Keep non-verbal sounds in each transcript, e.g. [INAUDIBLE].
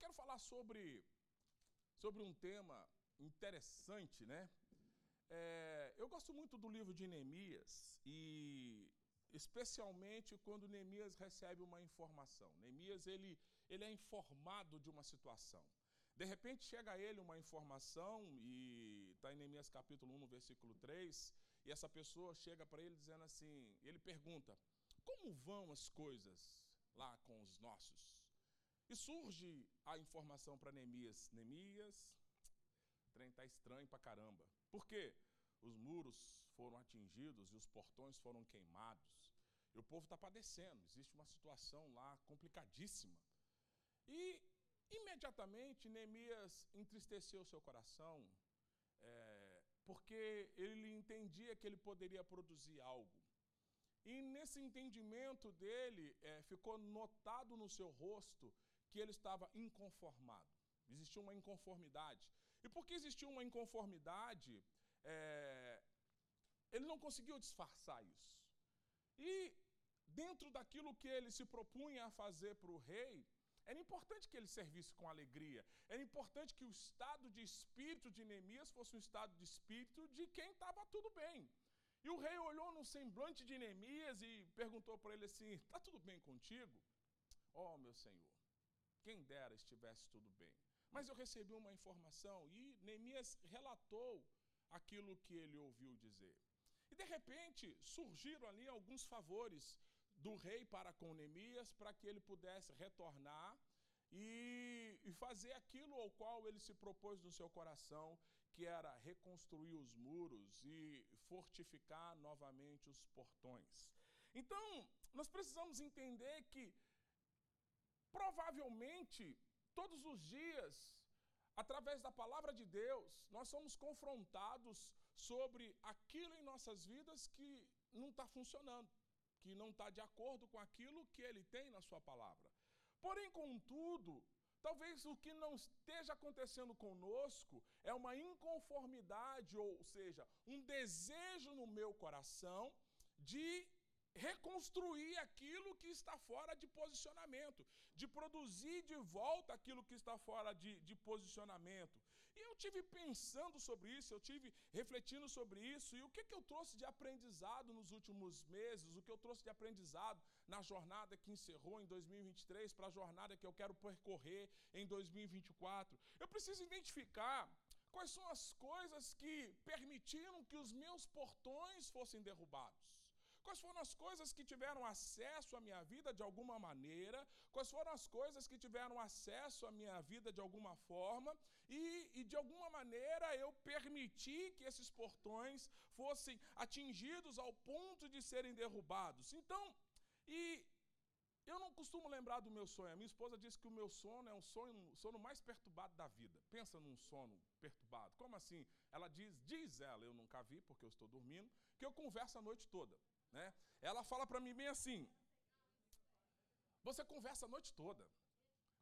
quero falar sobre, sobre um tema interessante, né? É, eu gosto muito do livro de Neemias e especialmente quando Neemias recebe uma informação. Neemias ele, ele é informado de uma situação. De repente chega a ele uma informação, e está em Neemias capítulo 1, no versículo 3, e essa pessoa chega para ele dizendo assim, ele pergunta, como vão as coisas lá com os nossos? E surge a informação para Neemias: Neemias, o trem está estranho para caramba. Por quê? Os muros foram atingidos e os portões foram queimados. E o povo está padecendo, existe uma situação lá complicadíssima. E imediatamente Neemias entristeceu seu coração, é, porque ele entendia que ele poderia produzir algo. E nesse entendimento dele, é, ficou notado no seu rosto que ele estava inconformado. Existia uma inconformidade. E porque existia uma inconformidade, é, ele não conseguiu disfarçar isso. E dentro daquilo que ele se propunha a fazer para o rei, era importante que ele servisse com alegria. Era importante que o estado de espírito de Neemias fosse um estado de espírito de quem estava tudo bem. E o rei olhou no semblante de Neemias e perguntou para ele assim: Está tudo bem contigo? Oh, meu senhor, quem dera estivesse tudo bem. Mas eu recebi uma informação e Neemias relatou aquilo que ele ouviu dizer. E de repente surgiram ali alguns favores do rei para com Neemias para que ele pudesse retornar e, fazer aquilo ao qual ele se propôs no seu coração, que era reconstruir os muros e fortificar novamente os portões. Então, nós precisamos entender que Provavelmente, todos os dias, através da palavra de Deus, nós somos confrontados sobre aquilo em nossas vidas que não está funcionando, que não está de acordo com aquilo que Ele tem na Sua palavra. Porém, contudo, talvez o que não esteja acontecendo conosco é uma inconformidade, ou seja, um desejo no meu coração de reconstruir aquilo que está fora de posicionamento, de produzir de volta aquilo que está fora de, de, posicionamento. E eu tive pensando sobre isso, eu tive refletindo sobre isso, e o que, que eu trouxe de aprendizado nos últimos meses, o que eu trouxe de aprendizado na jornada que encerrou em 2023 para a jornada que eu quero percorrer em 2024. Eu preciso identificar quais são as coisas que permitiram que os meus portões fossem derrubados. Quais foram as coisas que tiveram acesso à minha vida de alguma maneira? Quais foram as coisas que tiveram acesso à minha vida de alguma forma? E, e de alguma maneira eu permiti que esses portões fossem atingidos ao ponto de serem derrubados. Então, e eu não costumo lembrar do meu sonho. A minha esposa disse que o meu sono é um sonho, sono mais perturbado da vida. Pensa num sono perturbado. Como assim? Ela diz, diz ela, eu nunca vi porque eu estou dormindo, que eu converso a noite toda. Né? Ela fala para mim bem assim: Você conversa a noite toda.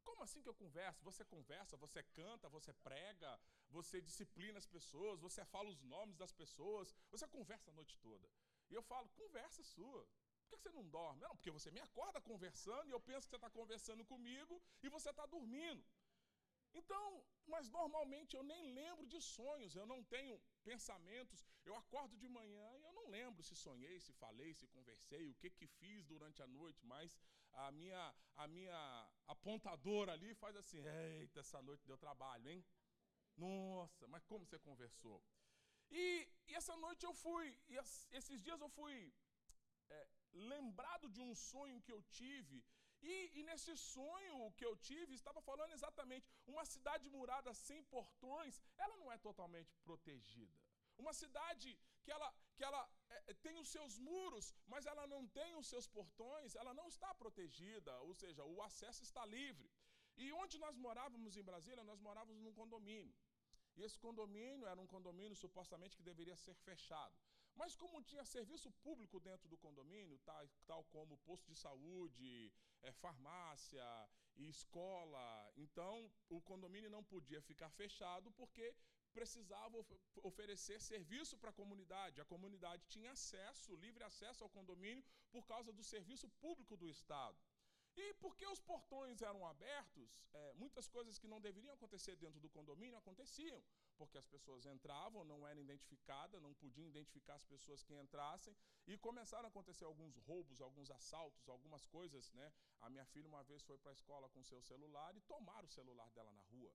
Como assim que eu converso? Você conversa, você canta, você prega, você disciplina as pessoas, você fala os nomes das pessoas, você conversa a noite toda. E eu falo, conversa sua. Por que você não dorme? Não, porque você me acorda conversando e eu penso que você está conversando comigo e você está dormindo. Então, mas normalmente eu nem lembro de sonhos, eu não tenho pensamentos. Eu acordo de manhã e eu não lembro se sonhei, se falei, se conversei, o que que fiz durante a noite, mas a minha a minha apontadora ali faz assim: "Eita, essa noite deu trabalho, hein? Nossa, mas como você conversou?" E, e essa noite eu fui, esses dias eu fui é, lembrado de um sonho que eu tive, e, e, nesse sonho que eu tive, estava falando exatamente, uma cidade murada sem portões, ela não é totalmente protegida. Uma cidade que ela, que ela é, tem os seus muros, mas ela não tem os seus portões, ela não está protegida, ou seja, o acesso está livre. E onde nós morávamos em Brasília, nós morávamos num condomínio. E esse condomínio era um condomínio supostamente que deveria ser fechado. Mas como tinha serviço público dentro do condomínio, tal, tal como posto de saúde, é, farmácia e escola, então o condomínio não podia ficar fechado porque precisava oferecer serviço para a comunidade. A comunidade tinha acesso, livre acesso ao condomínio por causa do serviço público do Estado. E porque os portões eram abertos, é, muitas coisas que não deveriam acontecer dentro do condomínio aconteciam, porque as pessoas entravam, não eram identificadas, não podiam identificar as pessoas que entrassem, e começaram a acontecer alguns roubos, alguns assaltos, algumas coisas. Né? A minha filha uma vez foi para a escola com seu celular e tomaram o celular dela na rua.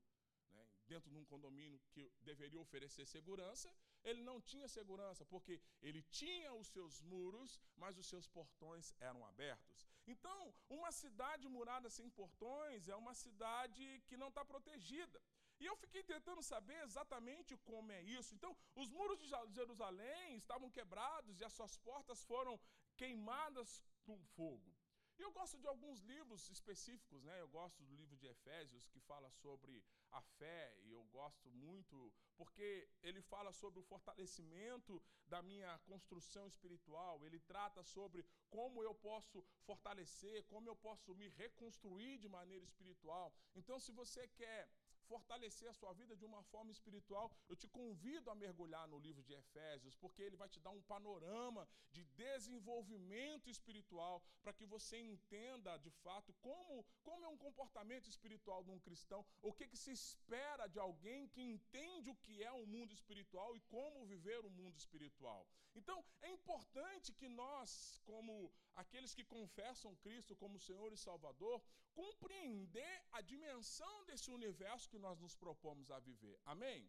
Né? Dentro de um condomínio que deveria oferecer segurança, ele não tinha segurança, porque ele tinha os seus muros, mas os seus portões eram abertos. Então, uma cidade murada sem portões é uma cidade que não está protegida. E eu fiquei tentando saber exatamente como é isso. Então, os muros de Jerusalém estavam quebrados e as suas portas foram queimadas com fogo. E eu gosto de alguns livros específicos, né? Eu gosto do livro de Efésios, que fala sobre a fé, e eu gosto muito, porque ele fala sobre o fortalecimento da minha construção espiritual, ele trata sobre como eu posso fortalecer, como eu posso me reconstruir de maneira espiritual. Então, se você quer fortalecer a sua vida de uma forma espiritual, eu te convido a mergulhar no livro de Efésios, porque ele vai te dar um panorama de desenvolvimento espiritual, para que você entenda de fato como, como é um comportamento espiritual de um cristão, o que, que se espera de alguém que entende o que é o mundo espiritual e como viver o mundo espiritual. Então, é importante que nós, como aqueles que confessam Cristo como Senhor e Salvador, compreender a dimensão desse universo que nós nos propomos a viver. Amém?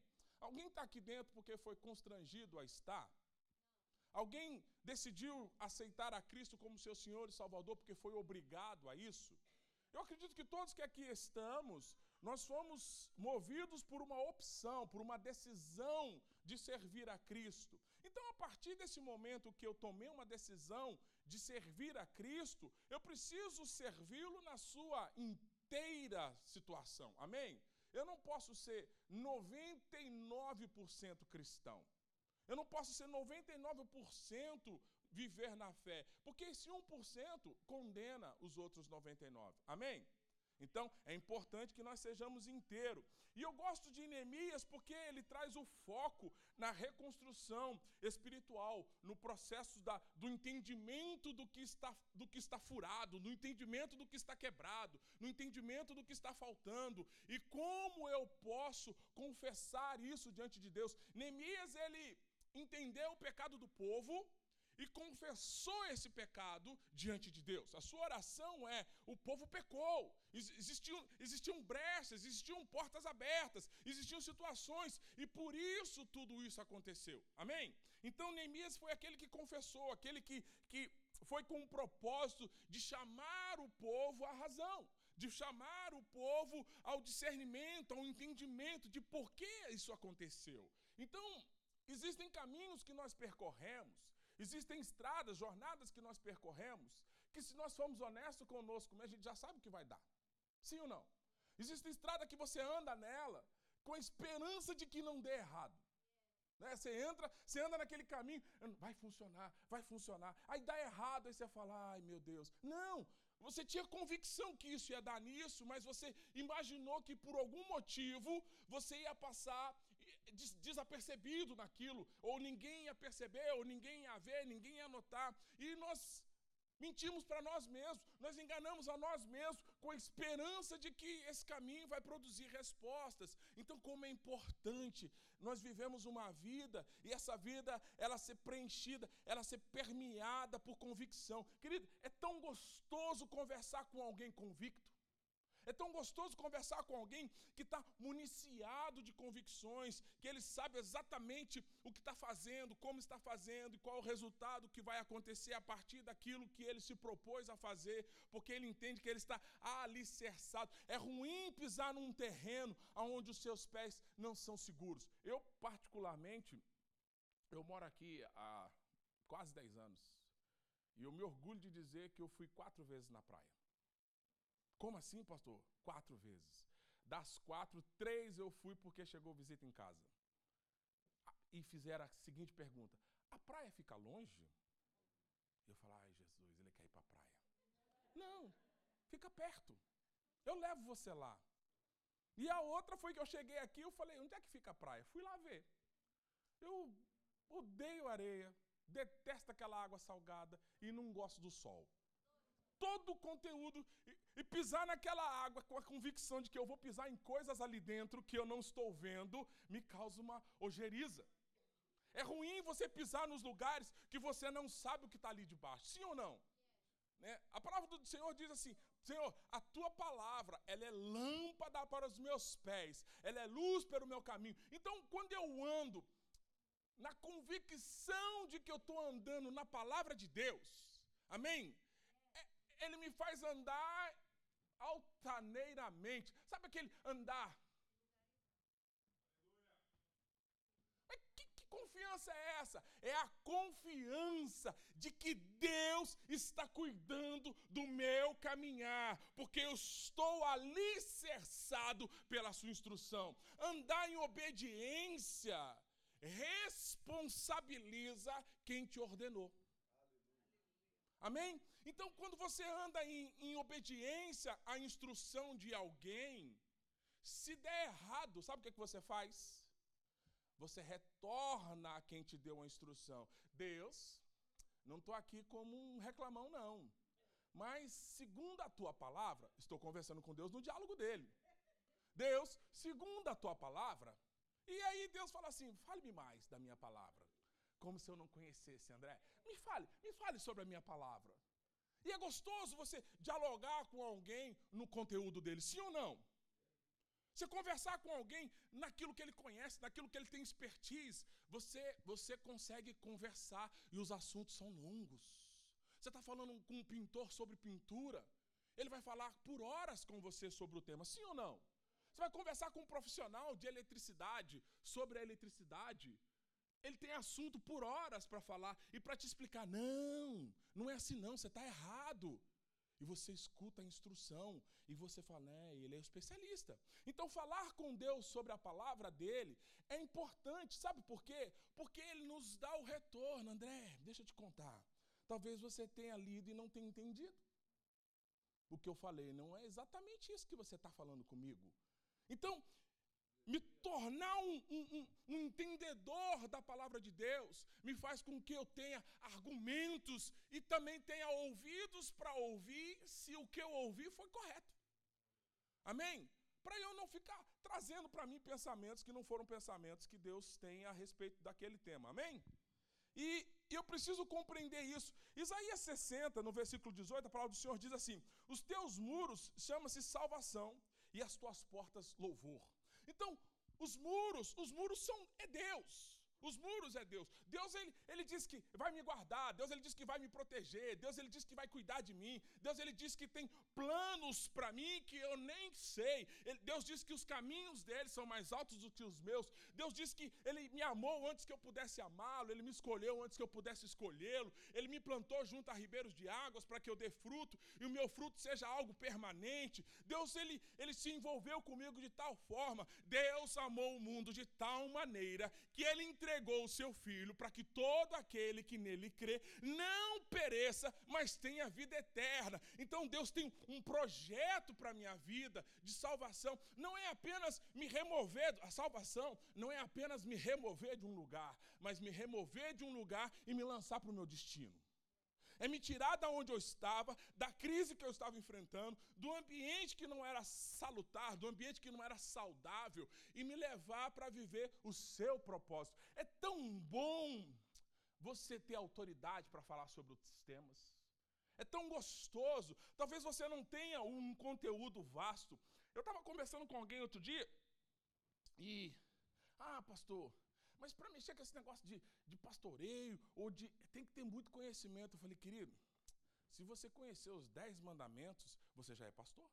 Alguém está aqui dentro porque foi constrangido a estar? Alguém decidiu aceitar a Cristo como seu Senhor e Salvador porque foi obrigado a isso? Eu acredito que todos que aqui estamos, nós fomos movidos por uma opção, por uma decisão de servir a Cristo. Então, a partir desse momento que eu tomei uma decisão de servir a Cristo, eu preciso servi-lo na sua inteira situação. Amém? Eu não posso ser 99% cristão. Eu não posso ser 99% viver na fé, porque esse 1% condena os outros 99. Amém? Então, é importante que nós sejamos inteiros. E eu gosto de Neemias porque ele traz o foco na reconstrução espiritual, no processo da, do entendimento do que, está, do que está furado, no entendimento do que está quebrado, no entendimento do que está faltando e como eu posso confessar isso diante de Deus. Neemias, ele entendeu o pecado do povo e confessou esse pecado diante de Deus. A sua oração é: o povo pecou, existiam, existiam brechas, existiam portas abertas, existiam situações, e por isso tudo isso aconteceu. Amém? Então Neemias foi aquele que confessou, aquele que, que foi com o propósito de chamar o povo à razão, de chamar o povo ao discernimento, ao entendimento de por que isso aconteceu. Então, existem caminhos que nós percorremos Existem estradas, jornadas que nós percorremos, que se nós formos honestos conosco, a gente já sabe o que vai dar. Sim ou não? Existe estrada que você anda nela com a esperança de que não dê errado. Né? Você entra, você anda naquele caminho, vai funcionar, vai funcionar. Aí dá errado, aí você fala, ai meu Deus. Não, você tinha convicção que isso ia dar nisso, mas você imaginou que por algum motivo você ia passar desapercebido naquilo, ou ninguém ia perceber, ou ninguém ia ver, ninguém ia notar. E nós mentimos para nós mesmos, nós enganamos a nós mesmos com a esperança de que esse caminho vai produzir respostas. Então, como é importante nós vivemos uma vida e essa vida ela ser preenchida, ela ser permeada por convicção. Querido, é tão gostoso conversar com alguém convicto. É tão gostoso conversar com alguém que está municiado de convicções, que ele sabe exatamente o que está fazendo, como está fazendo e qual o resultado que vai acontecer a partir daquilo que ele se propôs a fazer, porque ele entende que ele está alicerçado. É ruim pisar num terreno onde os seus pés não são seguros. Eu, particularmente, eu moro aqui há quase 10 anos. E eu me orgulho de dizer que eu fui quatro vezes na praia. Como assim, pastor? Quatro vezes. Das quatro, três eu fui porque chegou visita em casa. E fizeram a seguinte pergunta: A praia fica longe? Eu falei: Ai, Jesus, ele quer ir para a praia. Não, fica perto. Eu levo você lá. E a outra foi que eu cheguei aqui, eu falei: Onde é que fica a praia? Fui lá ver. Eu odeio areia, detesto aquela água salgada e não gosto do sol. Todo o conteúdo, e pisar naquela água com a convicção de que eu vou pisar em coisas ali dentro que eu não estou vendo, me causa uma ojeriza. É ruim você pisar nos lugares que você não sabe o que está ali debaixo, sim ou não? Né? A palavra do Senhor diz assim: Senhor, a tua palavra, ela é lâmpada para os meus pés, ela é luz para o meu caminho. Então, quando eu ando na convicção de que eu estou andando na palavra de Deus, amém? É, ele me faz andar altaneiramente. Sabe aquele andar? Mas que, que confiança é essa? É a confiança de que Deus está cuidando do meu caminhar, porque eu estou alicerçado pela sua instrução. Andar em obediência responsabiliza quem te ordenou. Amém? Então, quando você anda em, em obediência à instrução de alguém, se der errado, sabe o que, é que você faz? Você retorna a quem te deu a instrução. Deus, não estou aqui como um reclamão, não. Mas, segundo a tua palavra, estou conversando com Deus no diálogo dele. Deus, segundo a tua palavra, e aí Deus fala assim: fale-me mais da minha palavra. Como se eu não conhecesse, André. Me fale, me fale sobre a minha palavra. E é gostoso você dialogar com alguém no conteúdo dele, sim ou não? Você conversar com alguém naquilo que ele conhece, naquilo que ele tem expertise, você, você consegue conversar e os assuntos são longos. Você está falando com um pintor sobre pintura, ele vai falar por horas com você sobre o tema, sim ou não? Você vai conversar com um profissional de eletricidade sobre a eletricidade, ele tem assunto por horas para falar e para te explicar. Não, não é assim não, você está errado. E você escuta a instrução e você fala, né, ele é um especialista. Então, falar com Deus sobre a palavra dele é importante, sabe por quê? Porque ele nos dá o retorno. André, deixa eu te contar. Talvez você tenha lido e não tenha entendido. O que eu falei não é exatamente isso que você está falando comigo. Então, me tornar um, um, um, entendedor da palavra de Deus, me faz com que eu tenha argumentos e também tenha ouvidos para ouvir se o que eu ouvi foi correto. Amém? Para eu não ficar trazendo para mim pensamentos que não foram pensamentos que Deus tem a respeito daquele tema. Amém? E eu preciso compreender isso. Isaías 60, no versículo 18, a palavra do Senhor diz assim: Os teus muros chamam-se salvação e as tuas portas louvor. Então, os muros, os muros são é Deus. Os muros é Deus. Deus ele, ele diz que vai me guardar, Deus ele diz que vai me proteger, Deus ele diz que vai cuidar de mim, Deus ele diz que tem planos para mim que eu nem sei. Ele, Deus diz que os caminhos dele são mais altos do que os meus. Deus diz que ele me amou antes que eu pudesse amá-lo, ele me escolheu antes que eu pudesse escolhê-lo. Ele me plantou junto a ribeiros de águas para que eu dê fruto e o meu fruto seja algo permanente. Deus ele, ele se envolveu comigo de tal forma. Deus amou o mundo de tal maneira que ele entregou entregou o seu filho para que todo aquele que nele crê não pereça, mas tenha vida eterna. Então Deus tem um projeto para a minha vida de salvação. Não é apenas me remover, a salvação não é apenas me remover de um lugar, mas me remover de um lugar e me lançar para o meu destino é me tirar da onde eu estava, da crise que eu estava enfrentando, do ambiente que não era salutar, do ambiente que não era saudável, e me levar para viver o seu propósito. É tão bom você ter autoridade para falar sobre os temas. É tão gostoso. Talvez você não tenha um conteúdo vasto. Eu estava conversando com alguém outro dia e. Ah, pastor, mas para mexer com esse negócio de, de pastoreio, ou de. tem que ter muito conhecimento. Eu falei, querido, se você conhecer os dez mandamentos, você já é pastor?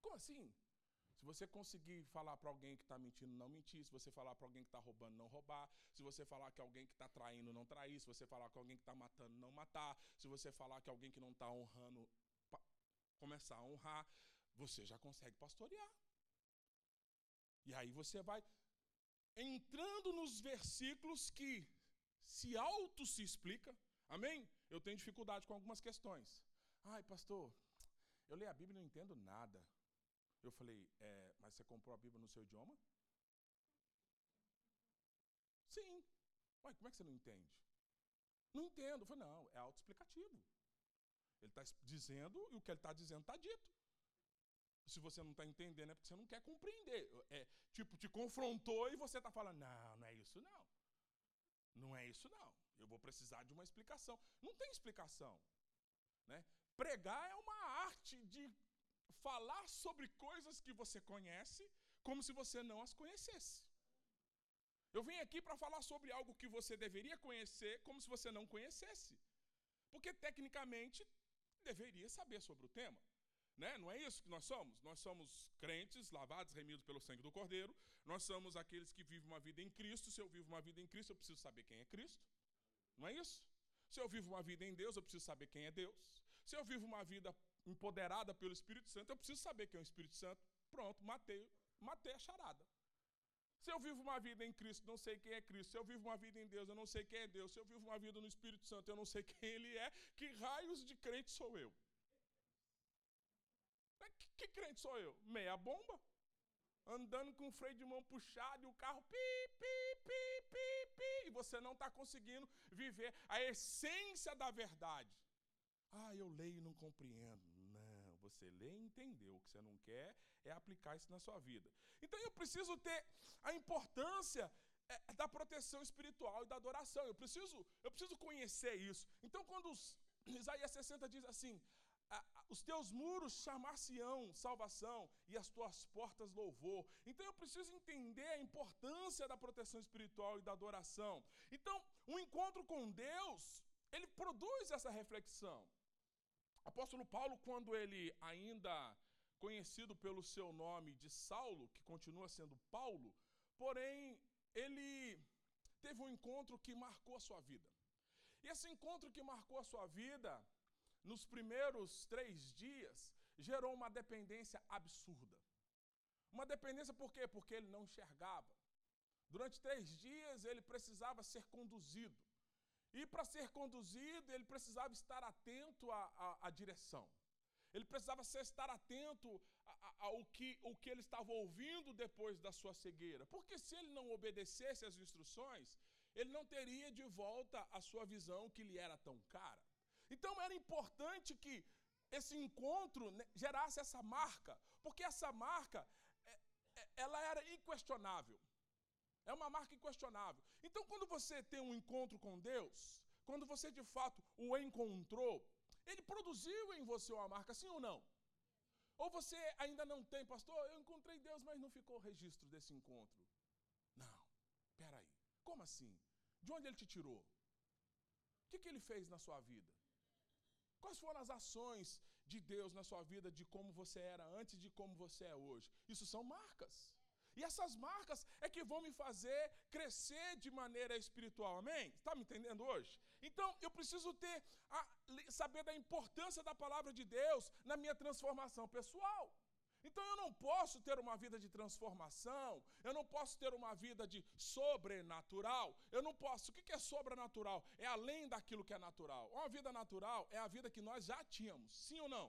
Como assim? Se você conseguir falar para alguém que está mentindo, não mentir. Se você falar para alguém que está roubando, não roubar. Se você falar que alguém que está traindo, não trair. Se você falar que alguém que está matando, não matar. Se você falar que alguém que não está honrando, começar a honrar, você já consegue pastorear. E aí você vai entrando nos versículos que se auto se explica. Amém? Eu tenho dificuldade com algumas questões. Ai, pastor, eu leio a Bíblia e não entendo nada. Eu falei, é, mas você comprou a Bíblia no seu idioma? Sim. Ué, como é que você não entende? Não entendo. Eu falei, não, é autoexplicativo. Ele está dizendo e o que ele está dizendo está dito. Se você não está entendendo, é porque você não quer compreender. É, tipo, te confrontou e você está falando, não, não é isso não. Não é isso não. Eu vou precisar de uma explicação. Não tem explicação. Né? Pregar é uma arte de falar sobre coisas que você conhece como se você não as conhecesse. Eu vim aqui para falar sobre algo que você deveria conhecer como se você não conhecesse. Porque tecnicamente deveria saber sobre o tema. Né? Não é isso que nós somos? Nós somos crentes, lavados, remidos pelo sangue do Cordeiro. Nós somos aqueles que vivem uma vida em Cristo. Se eu vivo uma vida em Cristo, eu preciso saber quem é Cristo. Não é isso? Se eu vivo uma vida em Deus, eu preciso saber quem é Deus. Se eu vivo uma vida empoderada pelo Espírito Santo, eu preciso saber quem é o Espírito Santo. Pronto, matei, matei a charada. Se eu vivo uma vida em Cristo, não sei quem é Cristo. Se eu vivo uma vida em Deus, eu não sei quem é Deus. Se eu vivo uma vida no Espírito Santo, eu não sei [LAUGHS] quem Ele é. Que raios de crente sou eu? Que, crente sou eu? Meia bomba? Andando com o freio de mão puxado e o carro pi, pi, pi, pi, pi. E você não está conseguindo viver a essência da verdade. Ah, eu leio e não compreendo. Não, você lê e entendeu. O que você não quer é aplicar isso na sua vida. Então eu preciso ter a importância é, da proteção espiritual e da adoração. Eu preciso, eu preciso conhecer isso. Então, quando os, Isaías 60 diz assim: os teus muros chamar-se-ão salvação e as tuas portas louvor. Então eu preciso entender a importância da proteção espiritual e da adoração. Então, um encontro com Deus, ele produz essa reflexão. Apóstolo Paulo, quando ele ainda conhecido pelo seu nome de Saulo, que continua sendo Paulo, porém ele teve um encontro que marcou a sua vida. E esse encontro que marcou a sua vida, nos primeiros três dias, gerou uma dependência absurda. Uma dependência por quê? Porque ele não enxergava. Durante três dias ele precisava ser conduzido. E para ser conduzido, ele precisava estar atento à, à, à direção. Ele precisava estar atento ao que, o que ele estava ouvindo depois da sua cegueira. Porque se ele não obedecesse às instruções, ele não teria de volta a sua visão que lhe era tão cara. Então era importante que esse encontro né, gerasse essa marca, porque essa marca é, é, ela era inquestionável. É uma marca inquestionável. Então, quando você tem um encontro com Deus, quando você de fato o encontrou, ele produziu em você uma marca, sim ou não? Ou você ainda não tem, pastor, eu encontrei Deus, mas não ficou registro desse encontro. Não, peraí, como assim? De onde ele te tirou? O que, que ele fez na sua vida? Quais foram as ações de Deus na sua vida, de como você era antes de como você é hoje? Isso são marcas. E essas marcas é que vão me fazer crescer de maneira espiritual, amém? Está me entendendo hoje? Então, eu preciso ter a, saber da importância da palavra de Deus na minha transformação pessoal. Então eu não posso ter uma vida de transformação, eu não posso ter uma vida de sobrenatural, eu não posso. O que é sobrenatural? É além daquilo que é natural. Uma vida natural é a vida que nós já tínhamos, sim ou não?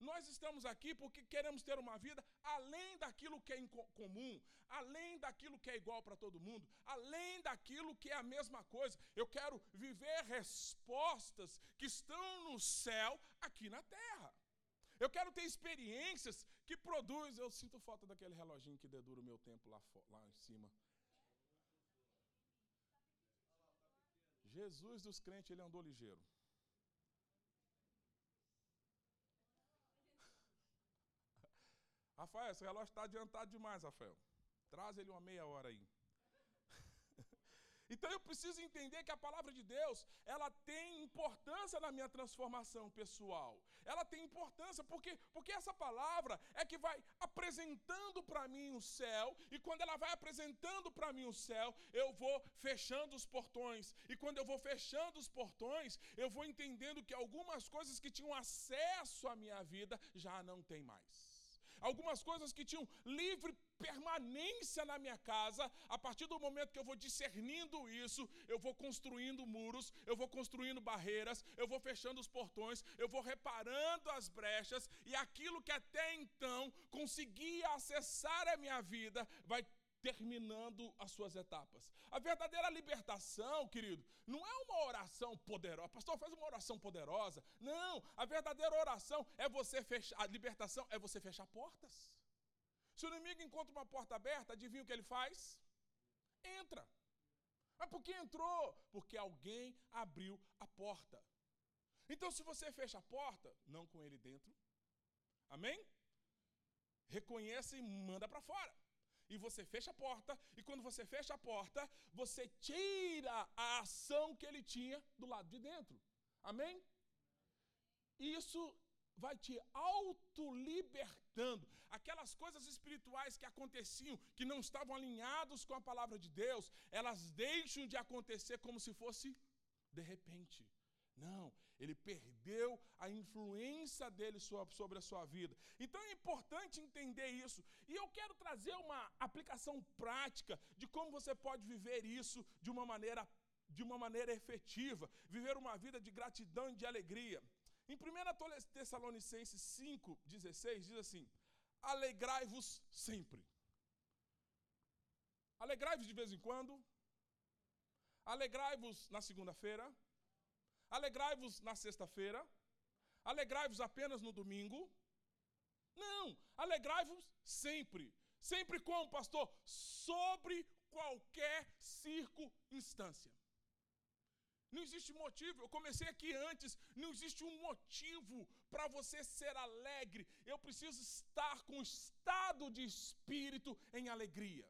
Nós estamos aqui porque queremos ter uma vida além daquilo que é comum, além daquilo que é igual para todo mundo, além daquilo que é a mesma coisa. Eu quero viver respostas que estão no céu aqui na terra. Eu quero ter experiências que produzem. Eu sinto falta daquele reloginho que dedura o meu tempo lá, lá em cima. Jesus dos crentes, ele andou ligeiro. [LAUGHS] Rafael, esse relógio está adiantado demais, Rafael. Traz ele uma meia hora aí. Então eu preciso entender que a palavra de Deus, ela tem importância na minha transformação pessoal. Ela tem importância porque, porque essa palavra é que vai apresentando para mim o céu, e quando ela vai apresentando para mim o céu, eu vou fechando os portões. E quando eu vou fechando os portões, eu vou entendendo que algumas coisas que tinham acesso à minha vida já não tem mais algumas coisas que tinham livre permanência na minha casa, a partir do momento que eu vou discernindo isso, eu vou construindo muros, eu vou construindo barreiras, eu vou fechando os portões, eu vou reparando as brechas, e aquilo que até então conseguia acessar a minha vida vai terminando as suas etapas. A verdadeira libertação, querido, não é uma oração poderosa. Pastor, faz uma oração poderosa. Não, a verdadeira oração é você fechar, a libertação é você fechar portas. Se o inimigo encontra uma porta aberta, adivinha o que ele faz? Entra. Mas por que entrou? Porque alguém abriu a porta. Então, se você fecha a porta, não com ele dentro, amém? Reconheça e manda para fora e você fecha a porta, e quando você fecha a porta, você tira a ação que ele tinha do lado de dentro. Amém? Isso vai te autolibertando. Aquelas coisas espirituais que aconteciam, que não estavam alinhados com a palavra de Deus, elas deixam de acontecer como se fosse de repente. Não, ele perdeu a influência dele sobre a sua vida. Então é importante entender isso. E eu quero trazer uma aplicação prática de como você pode viver isso de uma maneira de uma maneira efetiva, viver uma vida de gratidão e de alegria. Em 1 Tessalonicenses 5:16 diz assim: Alegrai-vos sempre. Alegrai-vos de vez em quando. Alegrai-vos na segunda-feira. Alegrai-vos na sexta-feira. Alegrai-vos apenas no domingo. Não, alegrai-vos sempre. Sempre como, pastor? Sobre qualquer circunstância. Não existe motivo, eu comecei aqui antes, não existe um motivo para você ser alegre. Eu preciso estar com estado de espírito em alegria.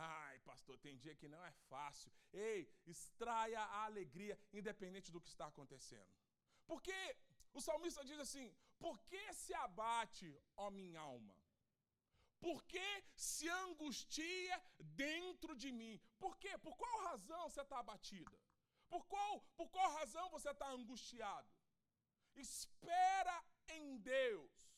Ai, pastor, tem dia que não é fácil. Ei, extraia a alegria, independente do que está acontecendo. Porque o salmista diz assim: Por que se abate, ó minha alma? Por que se angustia dentro de mim? Por quê? Por qual razão você está abatida? Por qual, por qual razão você está angustiado? Espera em Deus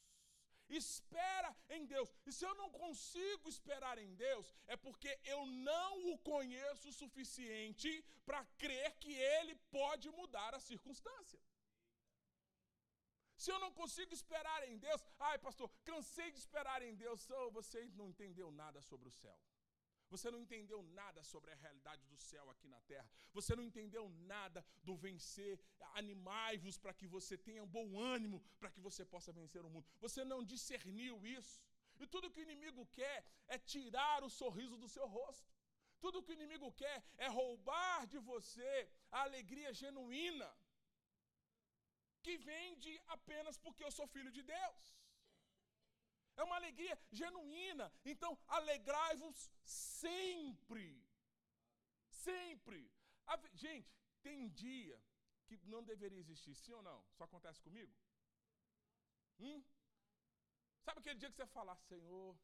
espera em Deus. E se eu não consigo esperar em Deus, é porque eu não o conheço o suficiente para crer que Ele pode mudar a circunstância. Se eu não consigo esperar em Deus, ai pastor, cansei de esperar em Deus, oh, você não entendeu nada sobre o céu. Você não entendeu nada sobre a realidade do céu aqui na terra. Você não entendeu nada do vencer. Animai-vos para que você tenha um bom ânimo, para que você possa vencer o mundo. Você não discerniu isso. E tudo que o inimigo quer é tirar o sorriso do seu rosto. Tudo que o inimigo quer é roubar de você a alegria genuína que vem de apenas porque eu sou filho de Deus. É uma alegria genuína. Então, alegrai-vos sempre. Sempre. Gente, tem dia que não deveria existir, sim ou não? Só acontece comigo? Hum? Sabe aquele dia que você fala, Senhor,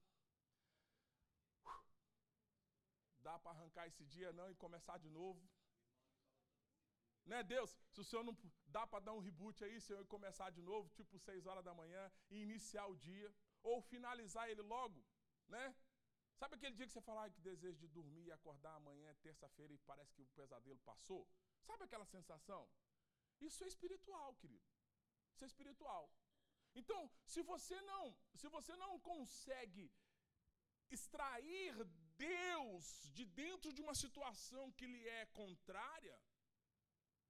dá para arrancar esse dia não e começar de novo? Né, Deus? Se o Senhor não dá para dar um reboot aí, Senhor, e começar de novo, tipo 6 horas da manhã, e iniciar o dia ou finalizar ele logo, né? Sabe aquele dia que você fala que deseja de dormir e acordar amanhã, terça-feira, e parece que o pesadelo passou? Sabe aquela sensação? Isso é espiritual, querido. Isso é espiritual. Então, se você não, se você não consegue extrair Deus de dentro de uma situação que lhe é contrária,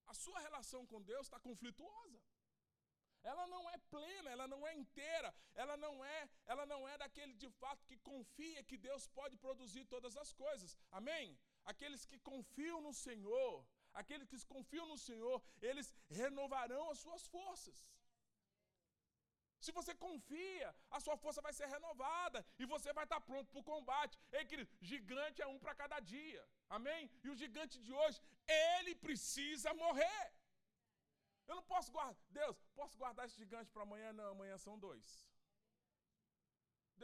a sua relação com Deus está conflituosa ela não é plena, ela não é inteira, ela não é, ela não é daquele de fato que confia que Deus pode produzir todas as coisas. Amém? Aqueles que confiam no Senhor, aqueles que confiam no Senhor, eles renovarão as suas forças. Se você confia, a sua força vai ser renovada e você vai estar pronto para o combate. Ei, querido, gigante é um para cada dia. Amém? E o gigante de hoje, ele precisa morrer. Eu não posso guardar. Deus, posso guardar esse gigante para amanhã? Não, amanhã são dois.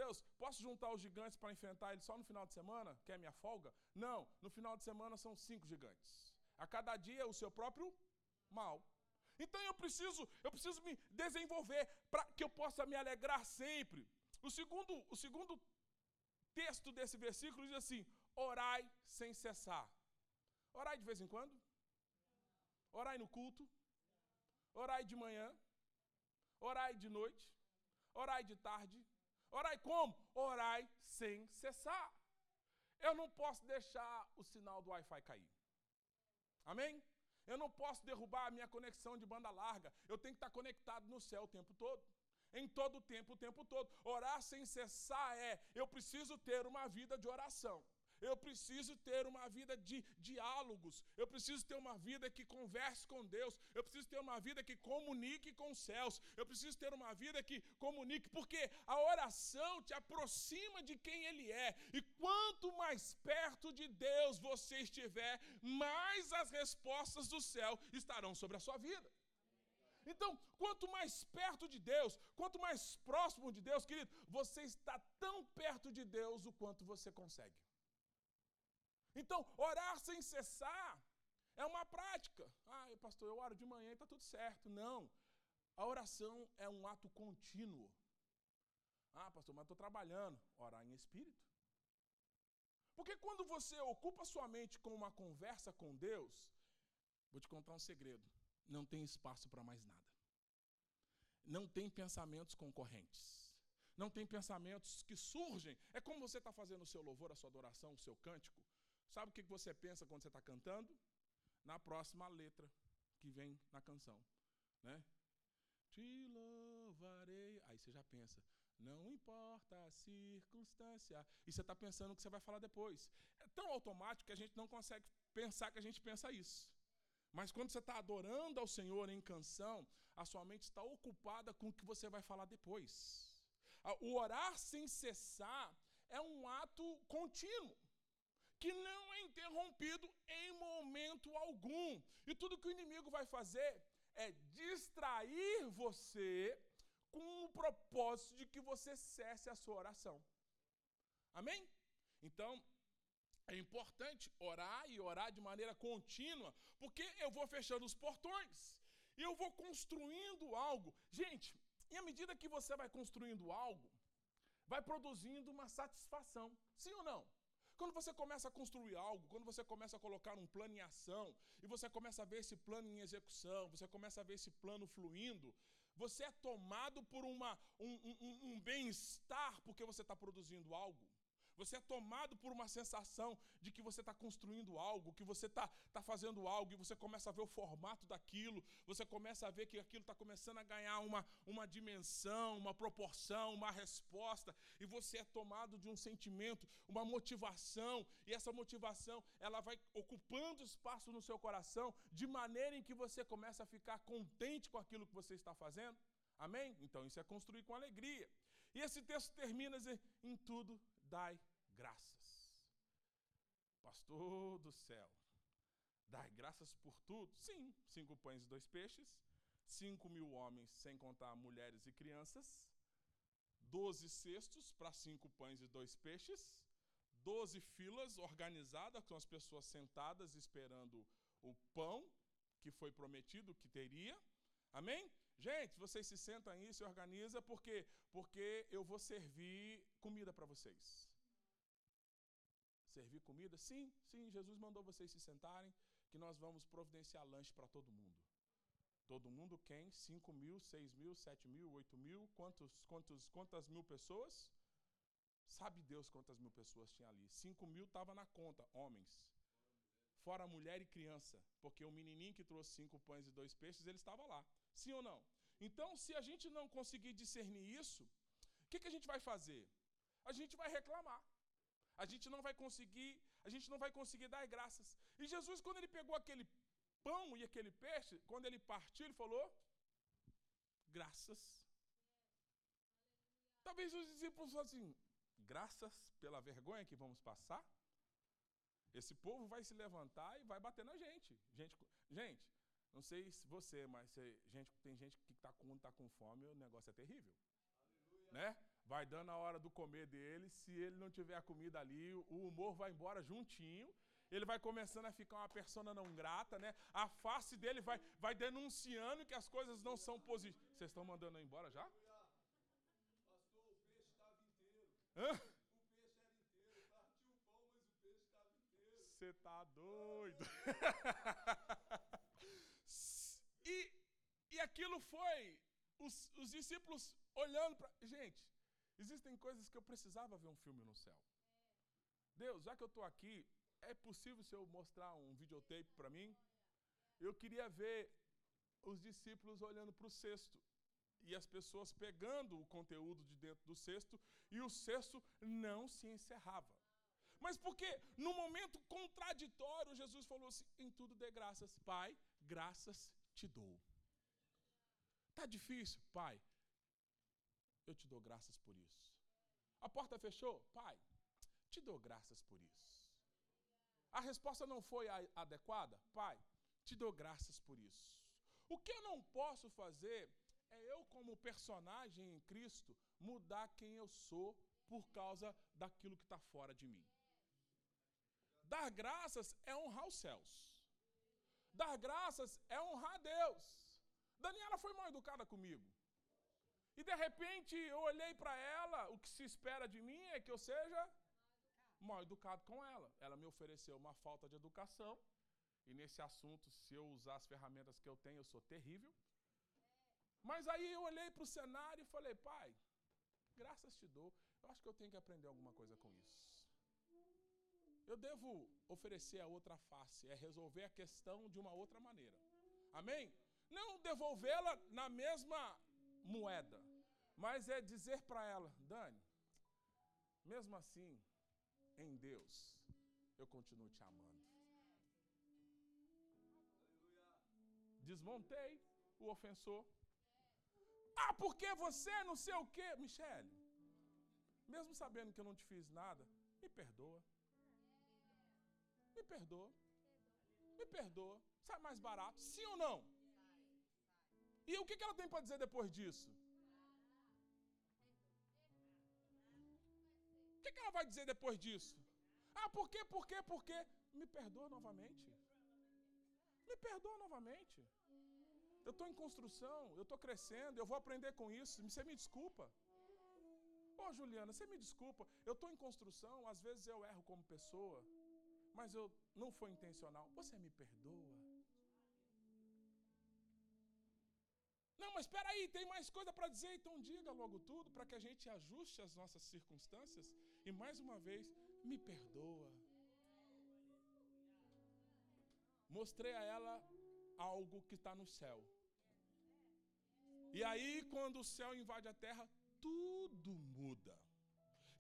Deus, posso juntar os gigantes para enfrentar ele só no final de semana, que é minha folga? Não, no final de semana são cinco gigantes. A cada dia o seu próprio mal. Então eu preciso, eu preciso me desenvolver para que eu possa me alegrar sempre. O segundo, o segundo texto desse versículo diz assim: orai sem cessar. Orai de vez em quando? Orai no culto? Orai de manhã, orai de noite, orai de tarde. Orai como? Orai sem cessar. eu não posso deixar o sinal do Wi-Fi cair. Amém? Eu não posso derrubar a minha conexão de banda larga. Eu tenho que estar conectado no céu o tempo todo. Em todo o tempo, o tempo todo. Orar sem cessar é: eu preciso ter uma vida de oração. Eu preciso ter uma vida de diálogos. Eu preciso ter uma vida que converse com Deus. Eu preciso ter uma vida que comunique com os céus. Eu preciso ter uma vida que comunique, porque a oração te aproxima de quem Ele é. E quanto mais perto de Deus você estiver, mais as respostas do céu estarão sobre a sua vida. Então, quanto mais perto de Deus, quanto mais próximo de Deus, querido, você está tão perto de Deus o quanto você consegue. Então, orar sem cessar é uma prática. Ah, pastor, eu oro de manhã e está tudo certo. Não. A oração é um ato contínuo. Ah, pastor, mas estou trabalhando. Orar em espírito. Porque quando você ocupa sua mente com uma conversa com Deus, vou te contar um segredo: não tem espaço para mais nada. Não tem pensamentos concorrentes. Não tem pensamentos que surgem. É como você está fazendo o seu louvor, a sua adoração, o seu cântico. Sabe o que você pensa quando você está cantando? Na próxima letra que vem na canção, né? Te louvarei. Aí você já pensa, não importa a circunstância. E você está pensando o que você vai falar depois. É tão automático que a gente não consegue pensar que a gente pensa isso. Mas quando você está adorando ao Senhor em canção, a sua mente está ocupada com o que você vai falar depois. O orar sem cessar é um ato contínuo que não é interrompido em momento algum. E tudo que o inimigo vai fazer é distrair você com o propósito de que você cesse a sua oração. Amém? Então, é importante orar e orar de maneira contínua, porque eu vou fechando os portões e eu vou construindo algo. Gente, e à medida que você vai construindo algo, vai produzindo uma satisfação. Sim ou não? Quando você começa a construir algo, quando você começa a colocar um plano em ação, e você começa a ver esse plano em execução, você começa a ver esse plano fluindo, você é tomado por uma, um, um, um bem-estar porque você está produzindo algo. Você é tomado por uma sensação de que você está construindo algo, que você está tá fazendo algo, e você começa a ver o formato daquilo, você começa a ver que aquilo está começando a ganhar uma, uma dimensão, uma proporção, uma resposta, e você é tomado de um sentimento, uma motivação, e essa motivação ela vai ocupando espaço no seu coração, de maneira em que você começa a ficar contente com aquilo que você está fazendo. Amém? Então isso é construir com alegria. E esse texto termina em tudo dai graças. Pastor do céu, dai graças por tudo? Sim, cinco pães e dois peixes, cinco mil homens, sem contar mulheres e crianças, doze cestos para cinco pães e dois peixes, doze filas organizadas com as pessoas sentadas esperando o pão que foi prometido que teria. Amém? Gente, vocês se sentam aí, se organizam, por quê? Porque eu vou servir comida para vocês. Servir comida? Sim, sim, Jesus mandou vocês se sentarem, que nós vamos providenciar lanche para todo mundo. Todo mundo quem? 5 mil, 6 mil, 7 mil, 8 mil? Quantos, quantos, quantas mil pessoas? Sabe Deus quantas mil pessoas tinha ali? 5 mil estava na conta, homens. Fora mulher e criança. Porque o menininho que trouxe cinco pães e dois peixes, ele estava lá. Sim ou não? Então, se a gente não conseguir discernir isso, o que, que a gente vai fazer? A gente vai reclamar. A gente não vai conseguir, a gente não vai conseguir dar graças. E Jesus, quando ele pegou aquele pão e aquele peixe, quando ele partiu, ele falou: graças. Talvez os discípulos assim, graças pela vergonha que vamos passar. Esse povo vai se levantar e vai bater na gente. Gente, gente não sei se você, mas se, gente, tem gente que está com, tá com fome, o negócio é terrível. Aleluia. Né? Vai dando a hora do comer dele, se ele não tiver a comida ali, o humor vai embora juntinho, ele vai começando a ficar uma persona não grata, né? A face dele vai, vai denunciando que as coisas não são positivas. Vocês estão mandando eu embora já? Pastor, o peixe estava inteiro. Hã? O peixe era inteiro. Partiu o pão, mas o peixe estava inteiro. Você tá doido. [LAUGHS] e, e aquilo foi os, os discípulos olhando para. Gente, existem coisas que eu precisava ver um filme no céu. Deus, já que eu estou aqui, é possível se eu mostrar um videotape para mim? Eu queria ver os discípulos olhando para o cesto e as pessoas pegando o conteúdo de dentro do cesto e o cesto não se encerrava. Mas porque no momento contraditório Jesus falou assim: em tudo dê graças, Pai, graças te dou. Tá difícil, Pai. Eu te dou graças por isso. A porta fechou, Pai. Te dou graças por isso. A resposta não foi adequada, Pai. Te dou graças por isso. O que eu não posso fazer é eu, como personagem em Cristo, mudar quem eu sou por causa daquilo que está fora de mim. Dar graças é honrar os céus. Dar graças é honrar a Deus. Daniela foi mal educada comigo. E de repente eu olhei para ela, o que se espera de mim é que eu seja mal educado com ela. Ela me ofereceu uma falta de educação. E nesse assunto, se eu usar as ferramentas que eu tenho, eu sou terrível. Mas aí eu olhei para o cenário e falei, pai, graças te dou. Eu acho que eu tenho que aprender alguma coisa com isso. Eu devo oferecer a outra face, é resolver a questão de uma outra maneira. Amém? Não devolvê-la na mesma moeda, mas é dizer para ela, Dani, mesmo assim, em Deus, eu continuo te amando. Desmontei o ofensor. Ah, porque você não sei o quê? Michele, mesmo sabendo que eu não te fiz nada, me perdoa. Me perdoa. Me perdoa. Sai mais barato, sim ou não? E o que ela tem para dizer depois disso? O que ela vai dizer depois disso? Ah, por quê, por quê, por quê? Me perdoa novamente. Me perdoa novamente. Eu estou em construção, eu estou crescendo, eu vou aprender com isso. Você me desculpa. Ô oh, Juliana, você me desculpa. Eu estou em construção, às vezes eu erro como pessoa, mas eu não foi intencional. Você me perdoa. Não, mas espera aí, tem mais coisa para dizer, então diga logo tudo para que a gente ajuste as nossas circunstâncias e mais uma vez me perdoa. Mostrei a ela algo que está no céu. E aí, quando o céu invade a terra, tudo muda.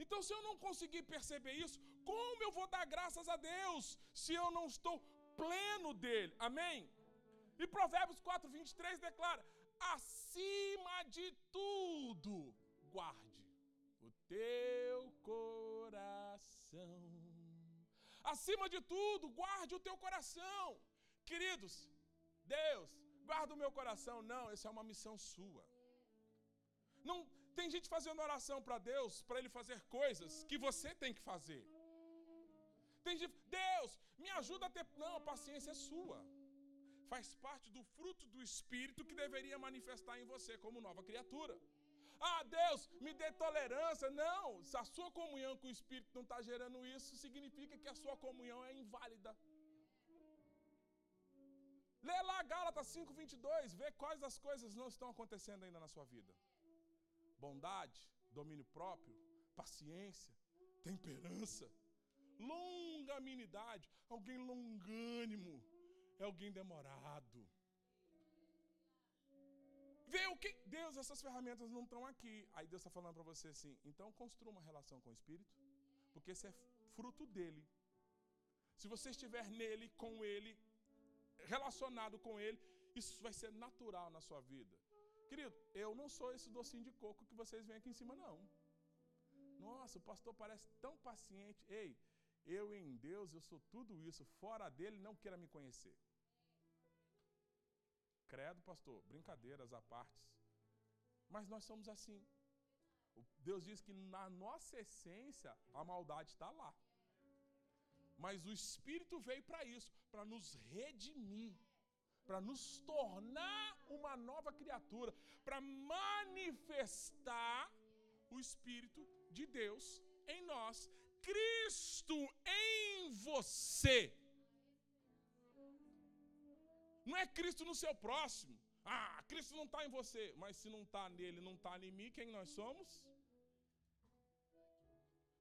Então, se eu não conseguir perceber isso, como eu vou dar graças a Deus se eu não estou pleno dele? Amém? E Provérbios 4, 23 declara: acima de tudo, guarde o teu coração. Acima de tudo, guarde o teu coração. Queridos, Deus, guarda o meu coração. Não, essa é uma missão sua. Não tem gente fazendo oração para Deus, para ele fazer coisas que você tem que fazer. Tem gente, Deus, me ajuda a ter. Não, a paciência é sua. Faz parte do fruto do Espírito que deveria manifestar em você como nova criatura. Ah, Deus, me dê tolerância. Não, se a sua comunhão com o Espírito não está gerando isso, significa que a sua comunhão é inválida. Lê lá Gálatas 5,22, vê quais das coisas não estão acontecendo ainda na sua vida. Bondade, domínio próprio, paciência, temperança, longanimidade. Alguém longânimo é alguém demorado. Vê o que. Deus, essas ferramentas não estão aqui. Aí Deus está falando para você assim: então construa uma relação com o Espírito, porque esse é fruto dele. Se você estiver nele, com ele, relacionado com Ele, isso vai ser natural na sua vida. Querido, eu não sou esse docinho de coco que vocês veem aqui em cima, não. Nossa, o pastor parece tão paciente. Ei, eu em Deus, eu sou tudo isso. Fora dele, não queira me conhecer. Credo, pastor, brincadeiras à parte. Mas nós somos assim. Deus diz que na nossa essência a maldade está lá. Mas o Espírito veio para isso, para nos redimir, para nos tornar uma nova criatura, para manifestar o Espírito de Deus em nós, Cristo em você. Não é Cristo no seu próximo. Ah, Cristo não está em você. Mas se não está nele, não está em mim, quem nós somos?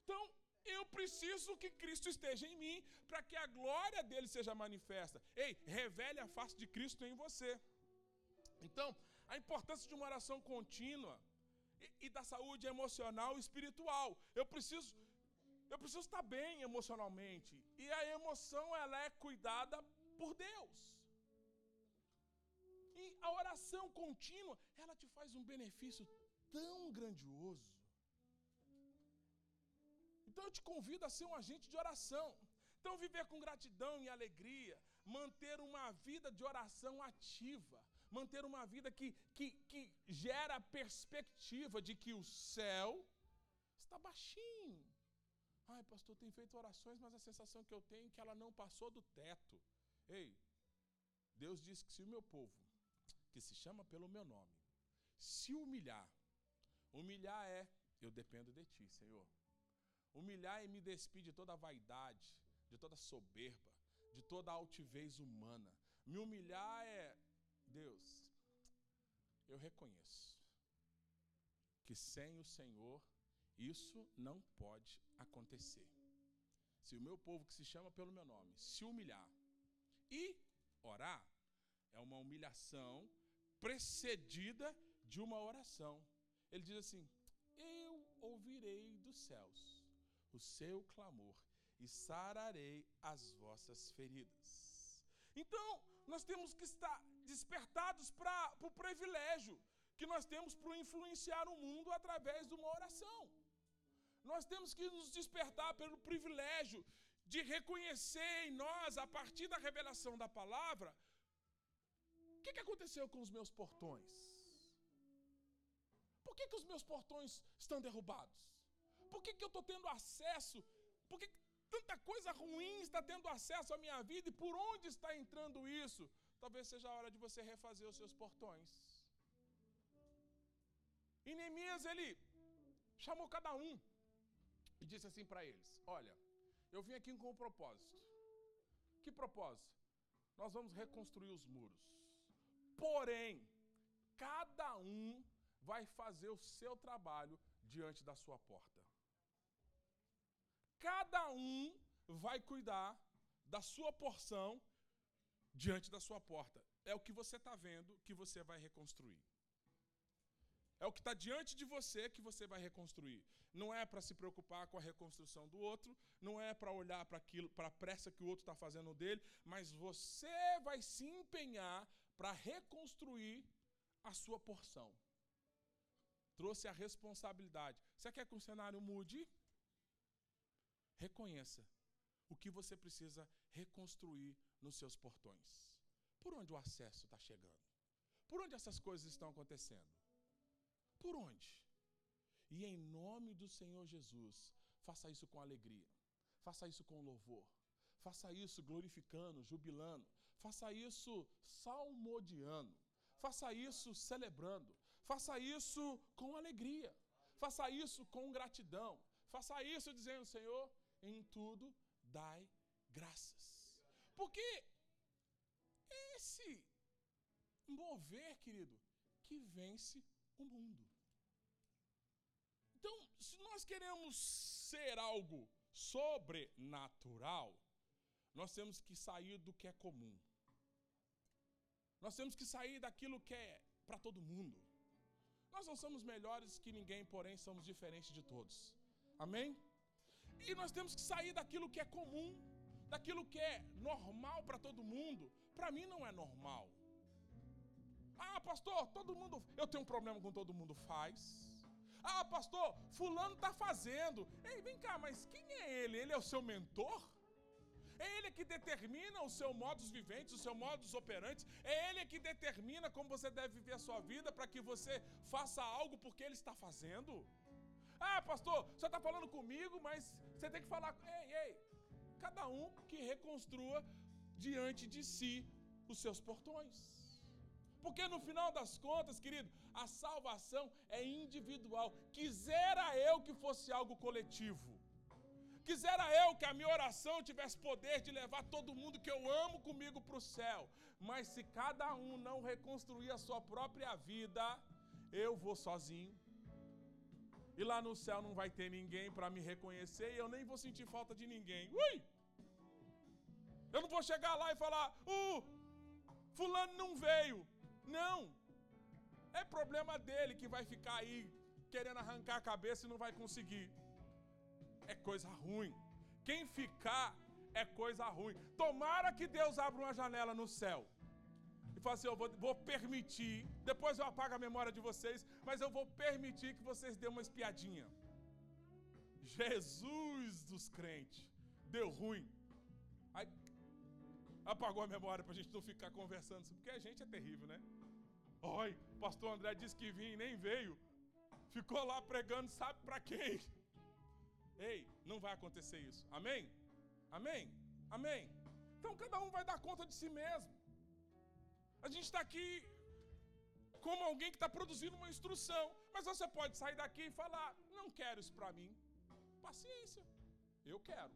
Então, eu preciso que Cristo esteja em mim para que a glória dele seja manifesta. Ei, revele a face de Cristo em você. Então, a importância de uma oração contínua e, e da saúde emocional e espiritual. Eu preciso eu preciso estar bem emocionalmente. E a emoção ela é cuidada por Deus. E a oração contínua, ela te faz um benefício tão grandioso. Então eu te convido a ser um agente de oração. Então, viver com gratidão e alegria, manter uma vida de oração ativa, manter uma vida que, que, que gera a perspectiva de que o céu está baixinho. Ai, pastor, tem feito orações, mas a sensação que eu tenho é que ela não passou do teto. Ei, Deus disse que se o meu povo, que se chama pelo meu nome, se humilhar, humilhar é, eu dependo de ti, Senhor. Humilhar é me despir de toda vaidade, de toda soberba, de toda altivez humana. Me humilhar é, Deus, eu reconheço que sem o Senhor isso não pode acontecer. Se o meu povo que se chama pelo meu nome se humilhar e orar, é uma humilhação precedida de uma oração. Ele diz assim: Eu ouvirei dos céus o seu clamor e sararei as vossas feridas. Então, nós temos que estar despertados para o privilégio que nós temos para influenciar o mundo através de uma oração. Nós temos que nos despertar pelo privilégio de reconhecer em nós, a partir da revelação da palavra, o que, que aconteceu com os meus portões? Por que, que os meus portões estão derrubados? Por que, que eu estou tendo acesso? Por que, que tanta coisa ruim está tendo acesso à minha vida e por onde está entrando isso? Talvez seja a hora de você refazer os seus portões. E Neemias, ele chamou cada um e disse assim para eles: Olha, eu vim aqui com um propósito. Que propósito? Nós vamos reconstruir os muros. Porém, cada um vai fazer o seu trabalho diante da sua porta. Cada um vai cuidar da sua porção diante da sua porta. É o que você está vendo que você vai reconstruir. É o que está diante de você que você vai reconstruir. Não é para se preocupar com a reconstrução do outro, não é para olhar para aquilo, para a pressa que o outro está fazendo dele, mas você vai se empenhar para reconstruir a sua porção. Trouxe a responsabilidade. Você quer que o cenário mude? Reconheça o que você precisa reconstruir nos seus portões. Por onde o acesso está chegando? Por onde essas coisas estão acontecendo? Por onde? E em nome do Senhor Jesus, faça isso com alegria, faça isso com louvor, faça isso glorificando, jubilando, faça isso salmodiando, faça isso celebrando, faça isso com alegria, faça isso com gratidão, faça isso dizendo: Senhor, em tudo dai graças. Porque esse mover, querido, que vence o mundo. Então, se nós queremos ser algo sobrenatural, nós temos que sair do que é comum. Nós temos que sair daquilo que é para todo mundo. Nós não somos melhores que ninguém, porém somos diferentes de todos. Amém? E nós temos que sair daquilo que é comum, daquilo que é normal para todo mundo. Para mim não é normal. Ah, pastor, todo mundo. Eu tenho um problema com todo mundo faz. Ah, pastor, fulano está fazendo. Ei, vem cá, mas quem é ele? Ele é o seu mentor? É ele que determina o seu modus viventes, o seu modus operandi. É ele que determina como você deve viver a sua vida para que você faça algo porque ele está fazendo. Ah, pastor, você está falando comigo, mas você tem que falar. Ei, ei. Cada um que reconstrua diante de si os seus portões. Porque no final das contas, querido, a salvação é individual. Quisera eu que fosse algo coletivo. Quisera eu que a minha oração tivesse poder de levar todo mundo que eu amo comigo para o céu. Mas se cada um não reconstruir a sua própria vida, eu vou sozinho. E lá no céu não vai ter ninguém para me reconhecer e eu nem vou sentir falta de ninguém. Ui! Eu não vou chegar lá e falar, uh, fulano não veio. Não. É problema dele que vai ficar aí querendo arrancar a cabeça e não vai conseguir. É coisa ruim. Quem ficar é coisa ruim. Tomara que Deus abra uma janela no céu. Fale assim: eu vou, vou, permitir, depois eu apago a memória de vocês, mas eu vou permitir que vocês dêem uma espiadinha. Jesus dos crentes, deu ruim. Aí apagou a memória para a gente não ficar conversando, porque a gente é terrível, né? Oi, pastor André disse que vinha e nem veio. Ficou lá pregando, sabe para quem? Ei, não vai acontecer isso. Amém? Amém? Amém? Então cada um vai dar conta de si mesmo. A gente está aqui como alguém que está produzindo uma instrução, mas você pode sair daqui e falar: não quero isso para mim. Paciência, eu quero.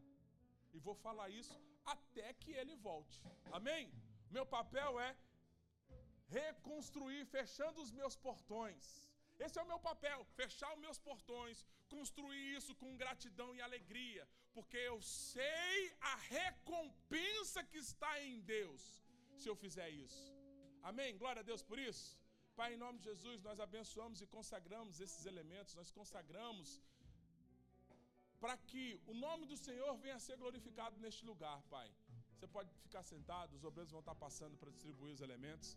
E vou falar isso até que ele volte. Amém? Meu papel é reconstruir, fechando os meus portões. Esse é o meu papel, fechar os meus portões, construir isso com gratidão e alegria, porque eu sei a recompensa que está em Deus se eu fizer isso. Amém? Glória a Deus por isso. Pai, em nome de Jesus, nós abençoamos e consagramos esses elementos, nós consagramos para que o nome do Senhor venha a ser glorificado neste lugar, Pai. Você pode ficar sentado, os obreiros vão estar passando para distribuir os elementos.